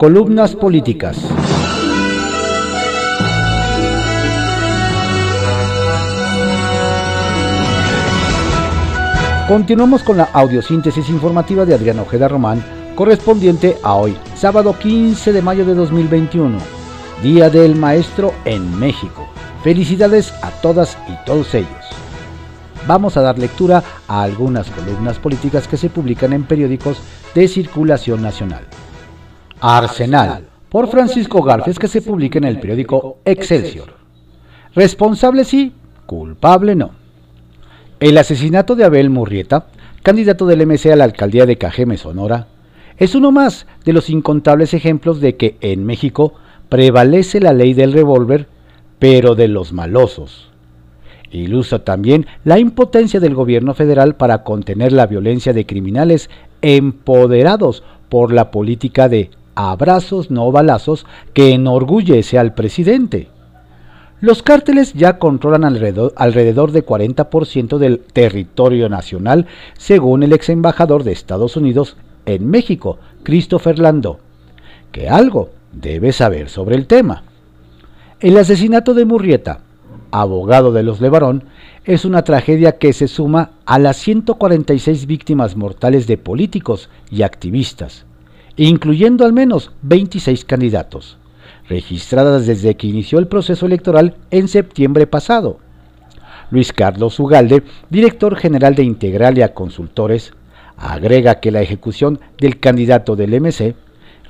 Columnas políticas. Continuamos con la audiosíntesis informativa de Adrián Ojeda Román, correspondiente a hoy, sábado 15 de mayo de 2021, Día del Maestro en México. Felicidades a todas y todos ellos. Vamos a dar lectura a algunas columnas políticas que se publican en periódicos de circulación nacional. Arsenal, por Francisco Garfes, que se publica en el periódico Excelsior. Responsable sí, culpable no. El asesinato de Abel Murrieta, candidato del MC a la alcaldía de Cajeme, Sonora, es uno más de los incontables ejemplos de que en México prevalece la ley del revólver, pero de los malosos. Ilustra también la impotencia del gobierno federal para contener la violencia de criminales empoderados por la política de abrazos no balazos que enorgullece al presidente. Los cárteles ya controlan alrededor, alrededor de 40% del territorio nacional, según el ex embajador de Estados Unidos en México, Christopher Landó, que algo debe saber sobre el tema. El asesinato de Murrieta, abogado de los Levarón, es una tragedia que se suma a las 146 víctimas mortales de políticos y activistas, incluyendo al menos 26 candidatos registradas desde que inició el proceso electoral en septiembre pasado. Luis Carlos Ugalde, director general de Integralia Consultores, agrega que la ejecución del candidato del MC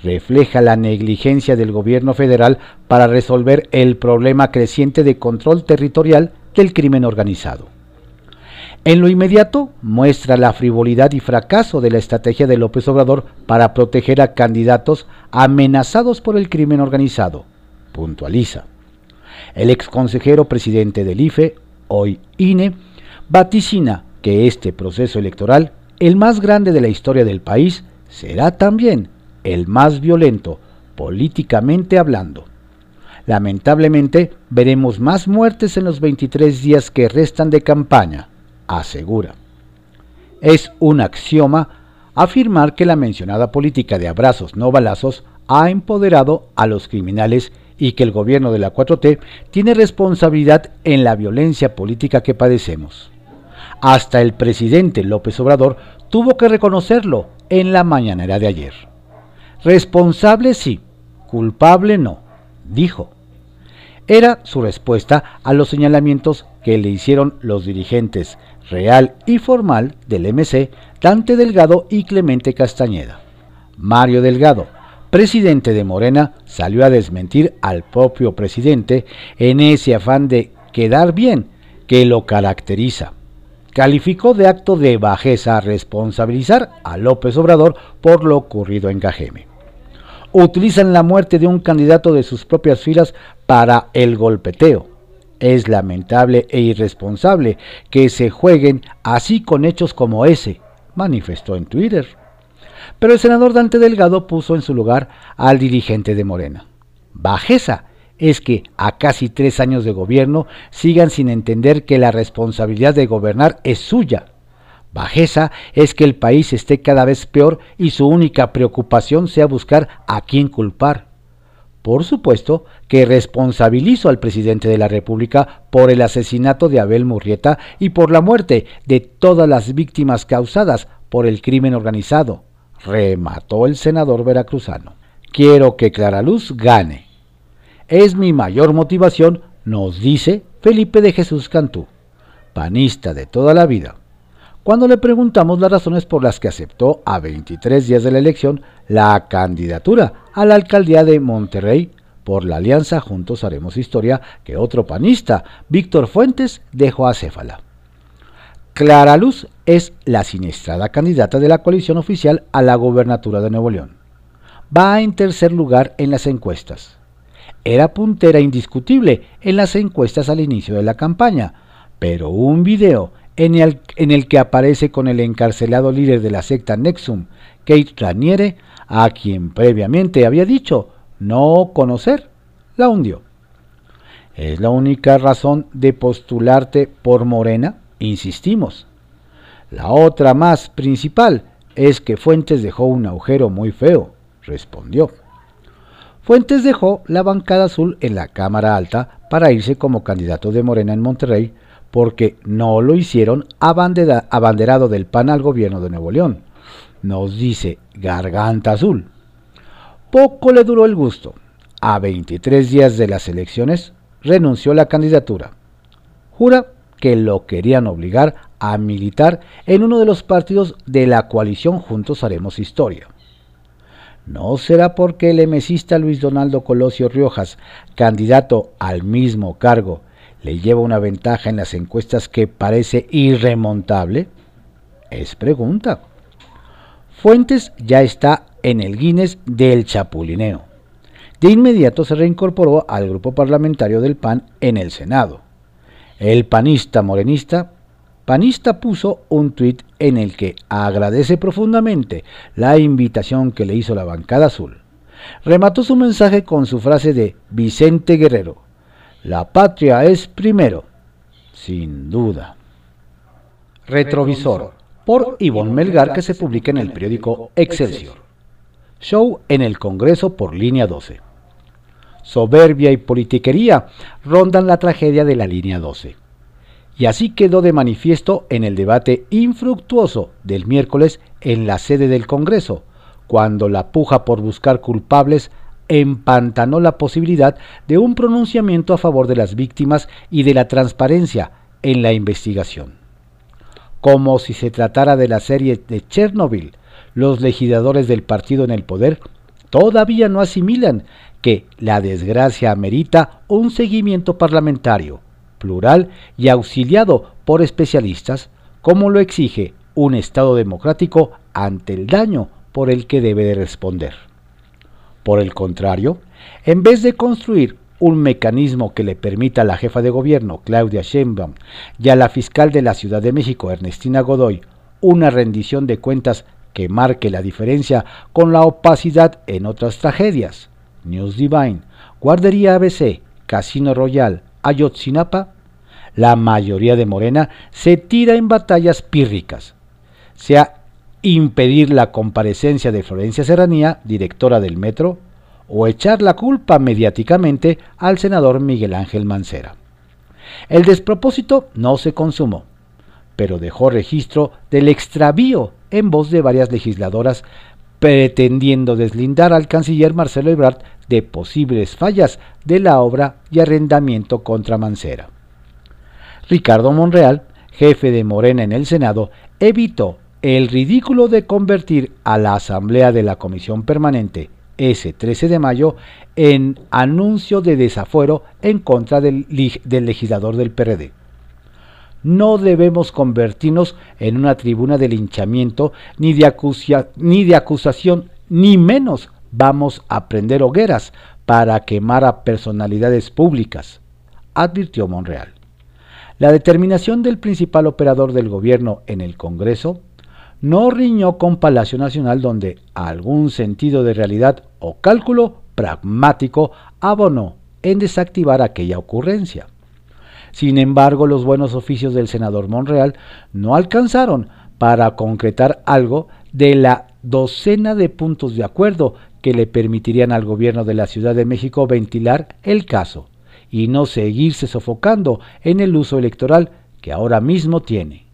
refleja la negligencia del gobierno federal para resolver el problema creciente de control territorial del crimen organizado. En lo inmediato muestra la frivolidad y fracaso de la estrategia de López Obrador para proteger a candidatos amenazados por el crimen organizado, puntualiza. El exconsejero presidente del IFE, hoy INE, vaticina que este proceso electoral, el más grande de la historia del país, será también el más violento, políticamente hablando. Lamentablemente, veremos más muertes en los 23 días que restan de campaña asegura. Es un axioma afirmar que la mencionada política de abrazos no balazos ha empoderado a los criminales y que el gobierno de la 4T tiene responsabilidad en la violencia política que padecemos. Hasta el presidente López Obrador tuvo que reconocerlo en la mañanera de ayer. Responsable sí, culpable no, dijo. Era su respuesta a los señalamientos que le hicieron los dirigentes real y formal del MC, Dante Delgado y Clemente Castañeda. Mario Delgado, presidente de Morena, salió a desmentir al propio presidente en ese afán de quedar bien que lo caracteriza. Calificó de acto de bajeza responsabilizar a López Obrador por lo ocurrido en Cajeme. Utilizan la muerte de un candidato de sus propias filas para el golpeteo es lamentable e irresponsable que se jueguen así con hechos como ese, manifestó en Twitter. Pero el senador Dante Delgado puso en su lugar al dirigente de Morena. Bajeza es que a casi tres años de gobierno sigan sin entender que la responsabilidad de gobernar es suya. Bajeza es que el país esté cada vez peor y su única preocupación sea buscar a quién culpar. Por supuesto que responsabilizo al presidente de la República por el asesinato de Abel Murrieta y por la muerte de todas las víctimas causadas por el crimen organizado, remató el senador veracruzano. Quiero que Clara Luz gane. Es mi mayor motivación, nos dice Felipe de Jesús Cantú, panista de toda la vida. Cuando le preguntamos las razones por las que aceptó a 23 días de la elección la candidatura a la alcaldía de Monterrey por la alianza Juntos Haremos Historia que otro panista, Víctor Fuentes, dejó a Céfala. Clara Luz es la siniestrada candidata de la coalición oficial a la gobernatura de Nuevo León. Va en tercer lugar en las encuestas. Era puntera indiscutible en las encuestas al inicio de la campaña, pero un video en el, que aparece con el encarcelado líder de la secta Nexum, Kate Raniere, a quien previamente había dicho no conocer, la hundió. ¿Es la única razón de postularte por Morena? Insistimos. La otra más principal es que Fuentes dejó un agujero muy feo, respondió. Fuentes dejó la bancada azul en la Cámara Alta para irse como candidato de Morena en Monterrey porque no lo hicieron abanderado del PAN al gobierno de Nuevo León. Nos dice Garganta Azul. Poco le duró el gusto. A 23 días de las elecciones renunció a la candidatura. Jura que lo querían obligar a militar en uno de los partidos de la coalición Juntos Haremos Historia. ¿No será porque el emesista Luis Donaldo Colosio Riojas, candidato al mismo cargo, le lleva una ventaja en las encuestas que parece irremontable? Es pregunta. Fuentes ya está en el Guinness del Chapulineo. De inmediato se reincorporó al grupo parlamentario del PAN en el Senado. El panista morenista Panista puso un tuit en el que agradece profundamente la invitación que le hizo la bancada azul. Remató su mensaje con su frase de Vicente Guerrero, la patria es primero, sin duda. Retrovisor, por Ivonne Melgar, que se publica en el periódico Excelsior. Show en el Congreso por línea 12. Soberbia y politiquería rondan la tragedia de la línea 12. Y así quedó de manifiesto en el debate infructuoso del miércoles en la sede del Congreso, cuando la puja por buscar culpables empantanó la posibilidad de un pronunciamiento a favor de las víctimas y de la transparencia en la investigación. Como si se tratara de la serie de Chernobyl, los legisladores del partido en el poder todavía no asimilan que la desgracia amerita un seguimiento parlamentario, plural y auxiliado por especialistas, como lo exige un Estado democrático ante el daño por el que debe de responder. Por el contrario, en vez de construir un mecanismo que le permita a la jefa de gobierno, Claudia Sheinbaum, y a la fiscal de la Ciudad de México, Ernestina Godoy, una rendición de cuentas que marque la diferencia con la opacidad en otras tragedias, News Divine, Guardería ABC, Casino Royal, Ayotzinapa, la mayoría de Morena se tira en batallas pírricas, sea impedir la comparecencia de Florencia Serranía, directora del metro, o echar la culpa mediáticamente al senador Miguel Ángel Mancera. El despropósito no se consumó, pero dejó registro del extravío en voz de varias legisladoras pretendiendo deslindar al canciller Marcelo Ebrard de posibles fallas de la obra y arrendamiento contra Mancera. Ricardo Monreal, jefe de Morena en el Senado, evitó el ridículo de convertir a la Asamblea de la Comisión Permanente ese 13 de mayo en anuncio de desafuero en contra del, legislador del PRD. No debemos convertirnos en una tribuna de linchamiento ni de, ni de acusación, ni menos vamos a prender hogueras para quemar a personalidades públicas, advirtió Monreal. La determinación del principal operador del gobierno en el Congreso no riñó con Palacio Nacional donde algún sentido de realidad o cálculo pragmático abonó en desactivar aquella ocurrencia. Sin embargo, los buenos oficios del senador Monreal no alcanzaron para concretar algo de la docena de puntos de acuerdo que le permitirían al gobierno de la Ciudad de México ventilar el caso y no seguirse sofocando en el uso electoral que ahora mismo tiene.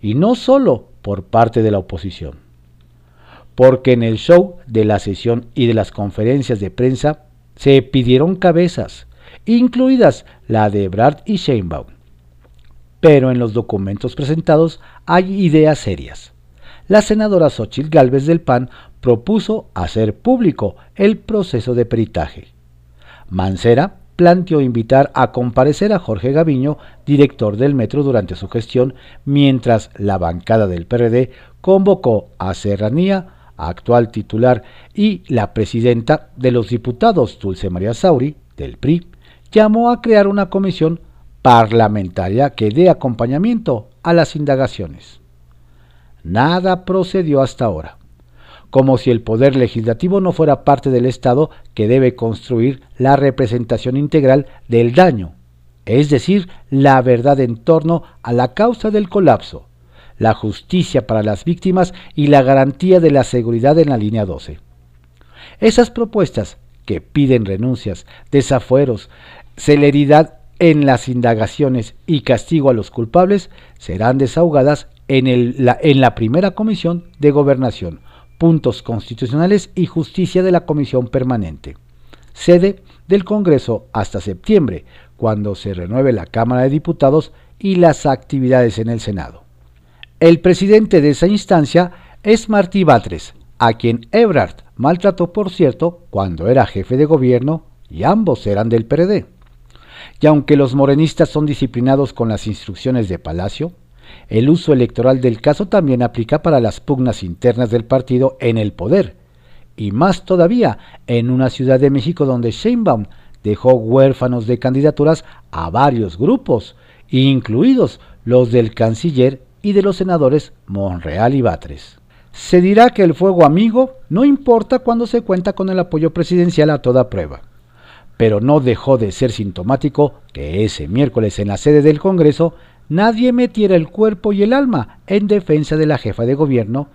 Y no solo por parte de la oposición. Porque en el show de la sesión y de las conferencias de prensa se pidieron cabezas, incluidas la de Brad y Sheinbaum. Pero en los documentos presentados hay ideas serias. La senadora Xochitl Gálvez del PAN propuso hacer público el proceso de peritaje. Mancera planteó invitar a comparecer a Jorge Gaviño, director del metro durante su gestión, mientras la bancada del PRD convocó a Serranía, actual titular, y la presidenta de los diputados, Dulce María Sauri, del PRI, llamó a crear una comisión parlamentaria que dé acompañamiento a las indagaciones. Nada procedió hasta ahora como si el poder legislativo no fuera parte del Estado que debe construir la representación integral del daño, es decir, la verdad en torno a la causa del colapso, la justicia para las víctimas y la garantía de la seguridad en la línea 12. Esas propuestas que piden renuncias, desafueros, celeridad en las indagaciones y castigo a los culpables serán desahogadas en, la, en la primera comisión de gobernación, puntos constitucionales y justicia de la comisión permanente, sede del Congreso hasta septiembre, cuando se renueve la Cámara de Diputados y las actividades en el Senado. El presidente de esa instancia es Martí Batres, a quien Ebrard maltrató, por cierto, cuando era jefe de gobierno y ambos eran del PRD. Y aunque los morenistas son disciplinados con las instrucciones de Palacio, el uso electoral del caso también aplica para las pugnas internas del partido en el poder, y más todavía en una Ciudad de México donde Sheinbaum dejó huérfanos de candidaturas a varios grupos, incluidos los del canciller y de los senadores Monreal y Batres. Se dirá que el fuego amigo no importa cuando se cuenta con el apoyo presidencial a toda prueba, pero no dejó de ser sintomático que ese miércoles en la sede del Congreso nadie metiera el cuerpo y el alma en defensa de la jefa de gobierno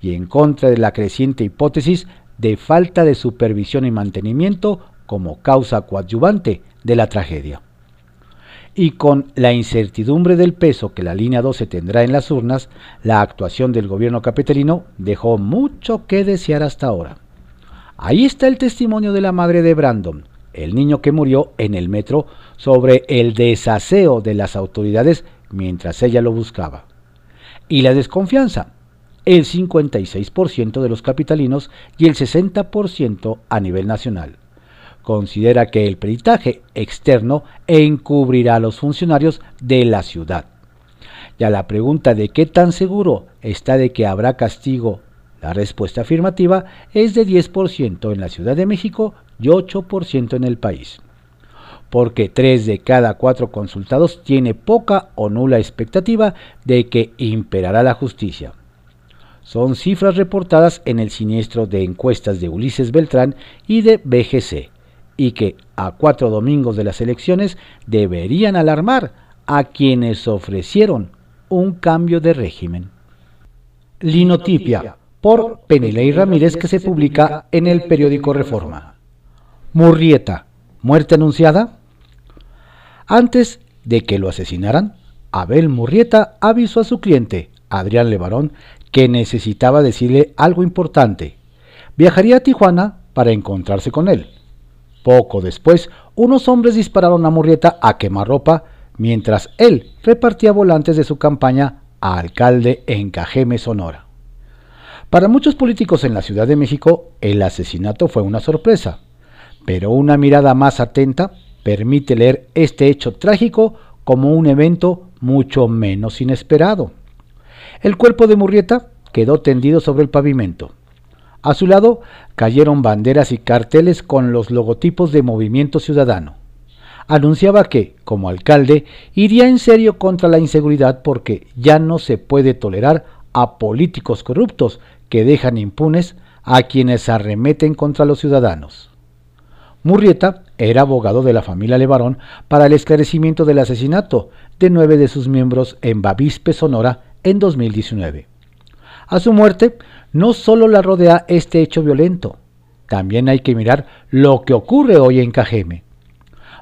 y en contra de la creciente hipótesis de falta de supervisión y mantenimiento como causa coadyuvante de la tragedia. Y con la incertidumbre del peso que la línea 12 tendrá en las urnas, la actuación del gobierno capitalino dejó mucho que desear hasta ahora. Ahí está el testimonio de la madre de Brandon, el niño que murió en el metro, sobre el desaseo de las autoridades mientras ella lo buscaba. Y la desconfianza, el 56% de los capitalinos y el 60% a nivel nacional considera que el peritaje externo encubrirá a los funcionarios de la ciudad. Y a la pregunta de qué tan seguro está de que habrá castigo, la respuesta afirmativa es de 10% en la Ciudad de México y 8% en el país. Porque 3 de cada 4 consultados tiene poca o nula expectativa de que imperará la justicia. Son cifras reportadas en el siniestro de encuestas de Ulises Beltrán y de BGC, y que a cuatro domingos de las elecciones deberían alarmar a quienes ofrecieron un cambio de régimen. Linotipia por Peneley Ramírez que se publica en el periódico Reforma. Murrieta, muerte anunciada. Antes de que lo asesinaran, Abel Murrieta avisó a su cliente, Adrián Levarón, que necesitaba decirle algo importante. Viajaría a Tijuana para encontrarse con él. Poco después, unos hombres dispararon a Murrieta a quemarropa mientras él repartía volantes de su campaña a alcalde en Cajeme, Sonora. Para muchos políticos en la Ciudad de México, el asesinato fue una sorpresa, pero una mirada más atenta permite leer este hecho trágico como un evento mucho menos inesperado. El cuerpo de Murrieta quedó tendido sobre el pavimento. A su lado cayeron banderas y carteles con los logotipos de Movimiento Ciudadano. Anunciaba que, como alcalde, iría en serio contra la inseguridad porque ya no se puede tolerar a políticos corruptos que dejan impunes a quienes arremeten contra los ciudadanos. Murrieta era abogado de la familia Levarón para el esclarecimiento del asesinato de nueve de sus miembros en Bavispe, Sonora, en 2019. A su muerte, no solo la rodea este hecho violento, también hay que mirar lo que ocurre hoy en Cajeme.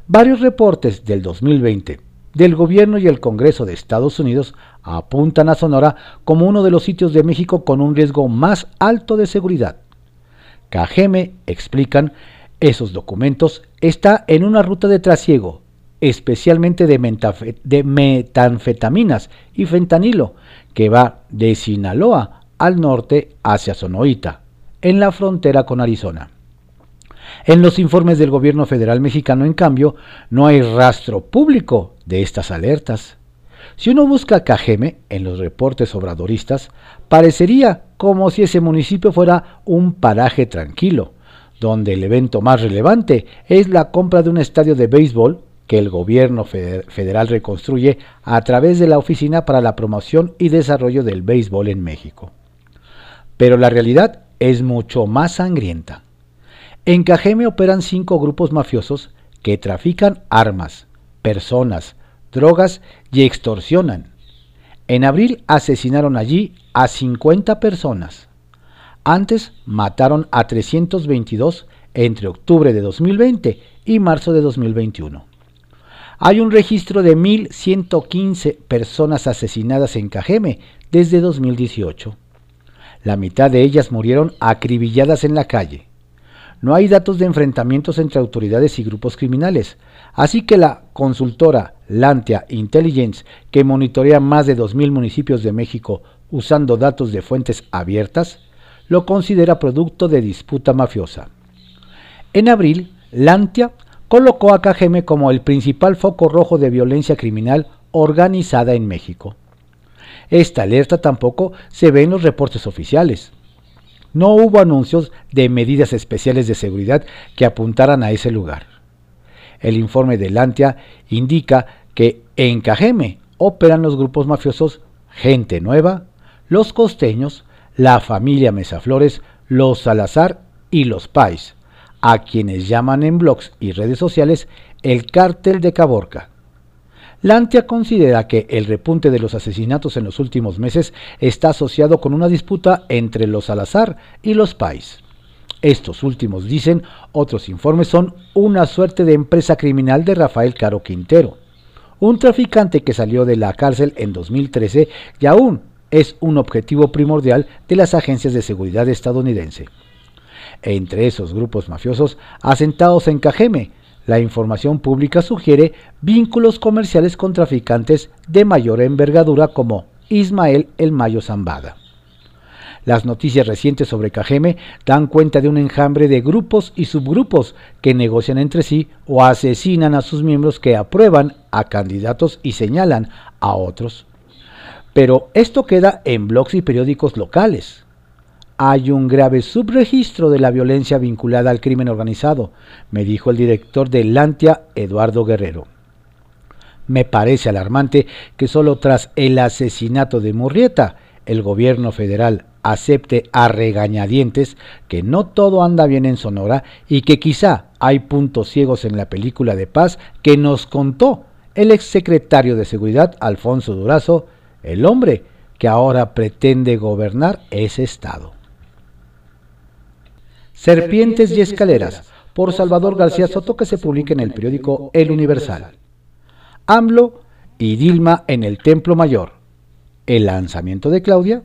Varios reportes del 2020 del gobierno y el Congreso de Estados Unidos apuntan a Sonora como uno de los sitios de México con un riesgo más alto de seguridad. Cajeme, explican, esos documentos, está en una ruta de trasiego, especialmente de, de metanfetaminas y fentanilo, que va de Sinaloa al norte hacia Sonoita, en la frontera con Arizona. En los informes del gobierno federal mexicano, en cambio, no hay rastro público de estas alertas. Si uno busca Cajeme en los reportes obradoristas, parecería como si ese municipio fuera un paraje tranquilo, donde el evento más relevante es la compra de un estadio de béisbol que el gobierno federal reconstruye a través de la Oficina para la Promoción y Desarrollo del Béisbol en México. Pero la realidad es mucho más sangrienta. En Cajeme operan cinco grupos mafiosos que trafican armas, personas, drogas y extorsionan. En abril asesinaron allí a 50 personas. Antes mataron a 322 entre octubre de 2020 y marzo de 2021. Hay un registro de 1.115 personas asesinadas en Cajeme desde 2018. La mitad de ellas murieron acribilladas en la calle. No hay datos de enfrentamientos entre autoridades y grupos criminales, así que la consultora Lantia Intelligence, que monitorea más de 2.000 municipios de México usando datos de fuentes abiertas, lo considera producto de disputa mafiosa. En abril, Lantia colocó a KGM como el principal foco rojo de violencia criminal organizada en México. Esta alerta tampoco se ve en los reportes oficiales. No hubo anuncios de medidas especiales de seguridad que apuntaran a ese lugar. El informe de Lantia indica que en Cajeme operan los grupos mafiosos Gente Nueva, los Costeños, la familia Mesaflores, los Salazar y los Pais, a quienes llaman en blogs y redes sociales el cártel de Caborca. Lantia considera que el repunte de los asesinatos en los últimos meses está asociado con una disputa entre los Salazar y los Pais. Estos últimos, dicen otros informes, son una suerte de empresa criminal de Rafael Caro Quintero, un traficante que salió de la cárcel en 2013 y aún es un objetivo primordial de las agencias de seguridad estadounidense entre esos grupos mafiosos asentados en Cajeme. La información pública sugiere vínculos comerciales con traficantes de mayor envergadura como Ismael El Mayo Zambada. Las noticias recientes sobre Cajeme dan cuenta de un enjambre de grupos y subgrupos que negocian entre sí o asesinan a sus miembros que aprueban a candidatos y señalan a otros. Pero esto queda en blogs y periódicos locales hay un grave subregistro de la violencia vinculada al crimen organizado, me dijo el director de Lantia, Eduardo Guerrero. Me parece alarmante que solo tras el asesinato de Murrieta, el gobierno federal acepte a regañadientes que no todo anda bien en Sonora y que quizá hay puntos ciegos en la película de paz que nos contó el exsecretario de Seguridad Alfonso Durazo, el hombre que ahora pretende gobernar ese estado. Serpientes y Escaleras, por Salvador García Soto, que se publica en el periódico El Universal. AMLO y Dilma en el Templo Mayor. El lanzamiento de Claudia.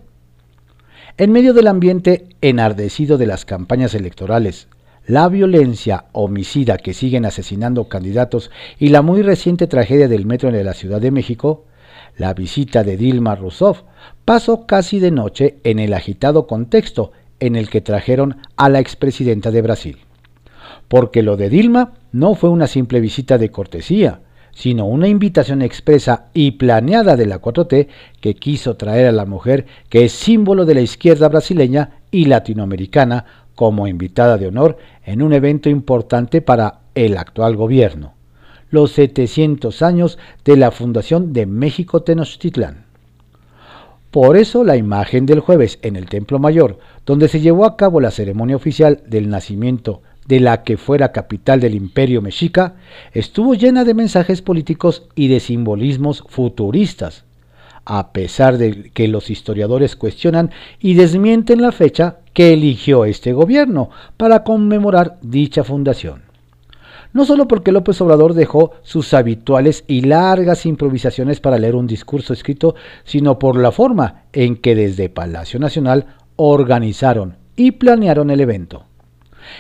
En medio del ambiente enardecido de las campañas electorales, la violencia homicida que siguen asesinando candidatos y la muy reciente tragedia del metro en la Ciudad de México, la visita de Dilma Rousseff pasó casi de noche en el agitado contexto en el que trajeron a la expresidenta de Brasil. Porque lo de Dilma no fue una simple visita de cortesía, sino una invitación expresa y planeada de la 4T que quiso traer a la mujer que es símbolo de la izquierda brasileña y latinoamericana como invitada de honor en un evento importante para el actual gobierno, los 700 años de la fundación de México Tenochtitlán. Por eso la imagen del jueves en el Templo Mayor, donde se llevó a cabo la ceremonia oficial del nacimiento de la que fuera capital del imperio mexica, estuvo llena de mensajes políticos y de simbolismos futuristas, a pesar de que los historiadores cuestionan y desmienten la fecha que eligió este gobierno para conmemorar dicha fundación no solo porque López Obrador dejó sus habituales y largas improvisaciones para leer un discurso escrito, sino por la forma en que desde Palacio Nacional organizaron y planearon el evento.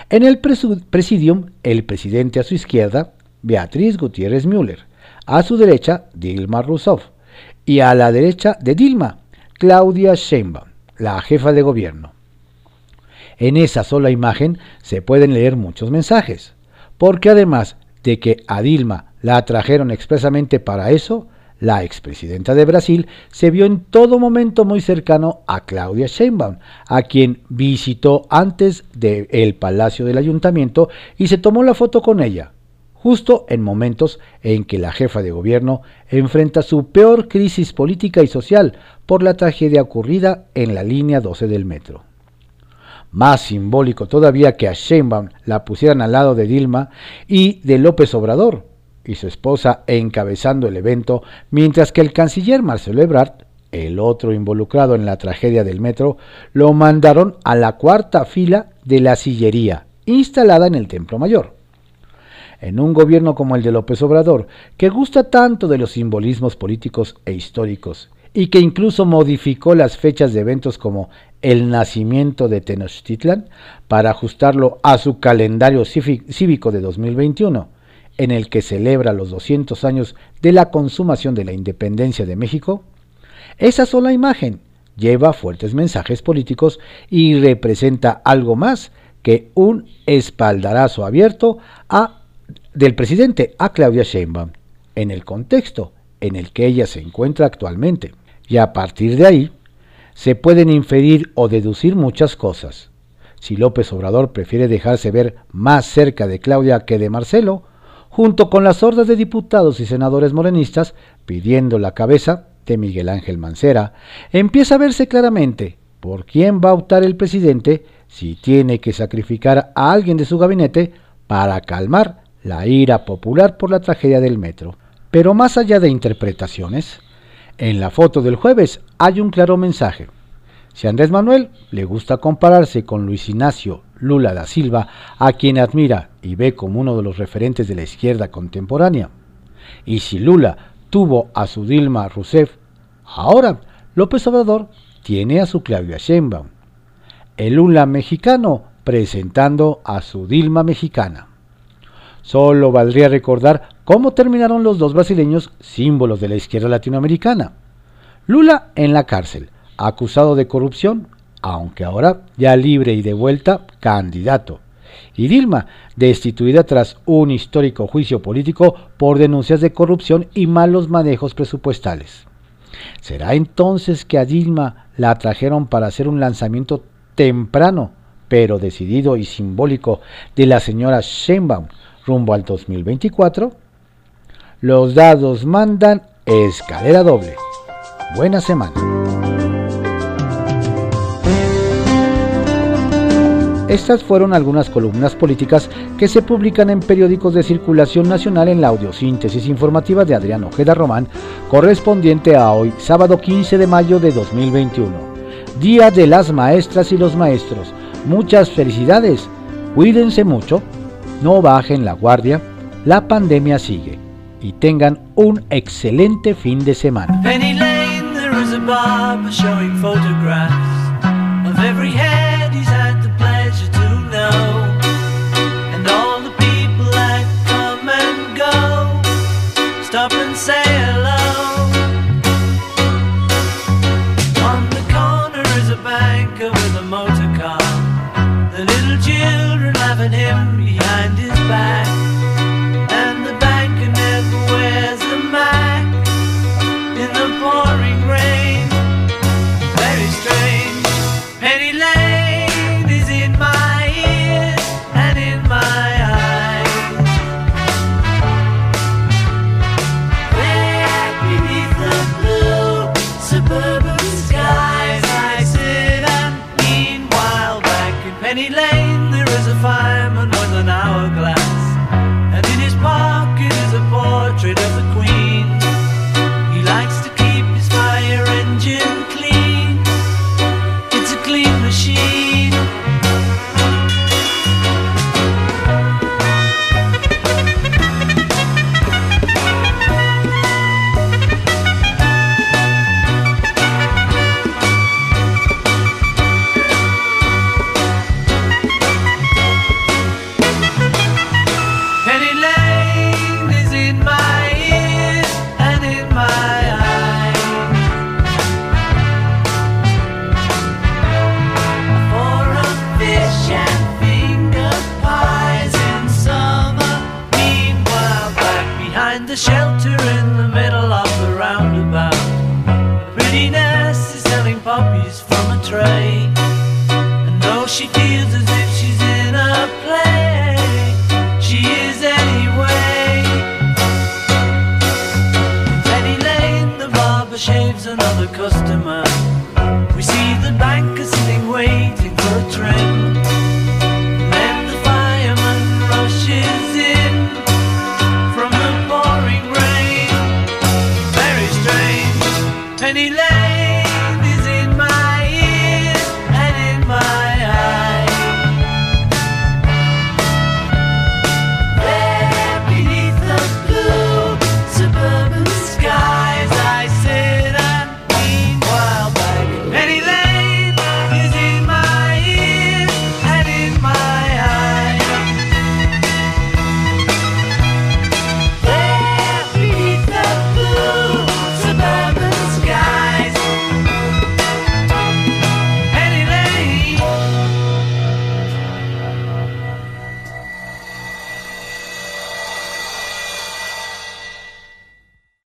En el presidium, el presidente a su izquierda, Beatriz Gutiérrez Müller, a su derecha, Dilma Rousseff, y a la derecha de Dilma, Claudia Sheinbaum, la jefa de gobierno. En esa sola imagen se pueden leer muchos mensajes porque además de que a Dilma la trajeron expresamente para eso, la expresidenta de Brasil se vio en todo momento muy cercano a Claudia Sheinbaum, a quien visitó antes del Palacio del Ayuntamiento y se tomó la foto con ella, justo en momentos en que la jefa de gobierno enfrenta su peor crisis política y social por la tragedia ocurrida en la línea 12 del metro. Más simbólico todavía que a Sheinbaum la pusieran al lado de Dilma y de López Obrador y su esposa encabezando el evento, mientras que el canciller Marcelo Ebrard, el otro involucrado en la tragedia del metro, lo mandaron a la cuarta fila de la sillería instalada en el Templo Mayor. En un gobierno como el de López Obrador, que gusta tanto de los simbolismos políticos e históricos, y que incluso modificó las fechas de eventos como el nacimiento de Tenochtitlan para ajustarlo a su calendario cívico de 2021, en el que celebra los 200 años de la consumación de la independencia de México, esa sola imagen lleva fuertes mensajes políticos y representa algo más que un espaldarazo abierto del presidente a Claudia Sheinbaum en el contexto en el que ella se encuentra actualmente. Y a partir de ahí, se pueden inferir o deducir muchas cosas. Si López Obrador prefiere dejarse ver más cerca de Claudia que de Marcelo, junto con las hordas de diputados y senadores morenistas pidiendo la cabeza de Miguel Ángel Mancera, empieza a verse claramente por quién va a optar el presidente si tiene que sacrificar a alguien de su gabinete para calmar la ira popular por la tragedia del metro. Pero más allá de interpretaciones, en la foto del jueves hay un claro mensaje. Si Andrés Manuel le gusta compararse con Luis Ignacio Lula da Silva, a quien admira y ve como uno de los referentes de la izquierda contemporánea, y si Lula tuvo a su Dilma Rousseff, ahora López Obrador tiene a su Claudia Sheinbaum. El Lula mexicano presentando a su Dilma mexicana. Solo valdría recordar cómo terminaron los dos brasileños símbolos de la izquierda latinoamericana. Lula en la cárcel, acusado de corrupción, aunque ahora ya libre y de vuelta candidato. Y Dilma, destituida tras un histórico juicio político por denuncias de corrupción y malos manejos presupuestales. ¿Será entonces que a Dilma la trajeron para hacer un lanzamiento temprano, pero decidido y simbólico de la señora Sheinbaum rumbo al 2024? Los dados mandan escalera doble. Buena semana. Estas fueron algunas columnas políticas que se publican en periódicos de circulación nacional en la audiosíntesis informativa de Adrián Ojeda Román, correspondiente a hoy, sábado 15 de mayo de 2021. Día de las maestras y los maestros. Muchas felicidades. Cuídense mucho. No bajen la guardia. La pandemia sigue. Y tengan un excelente fin de semana.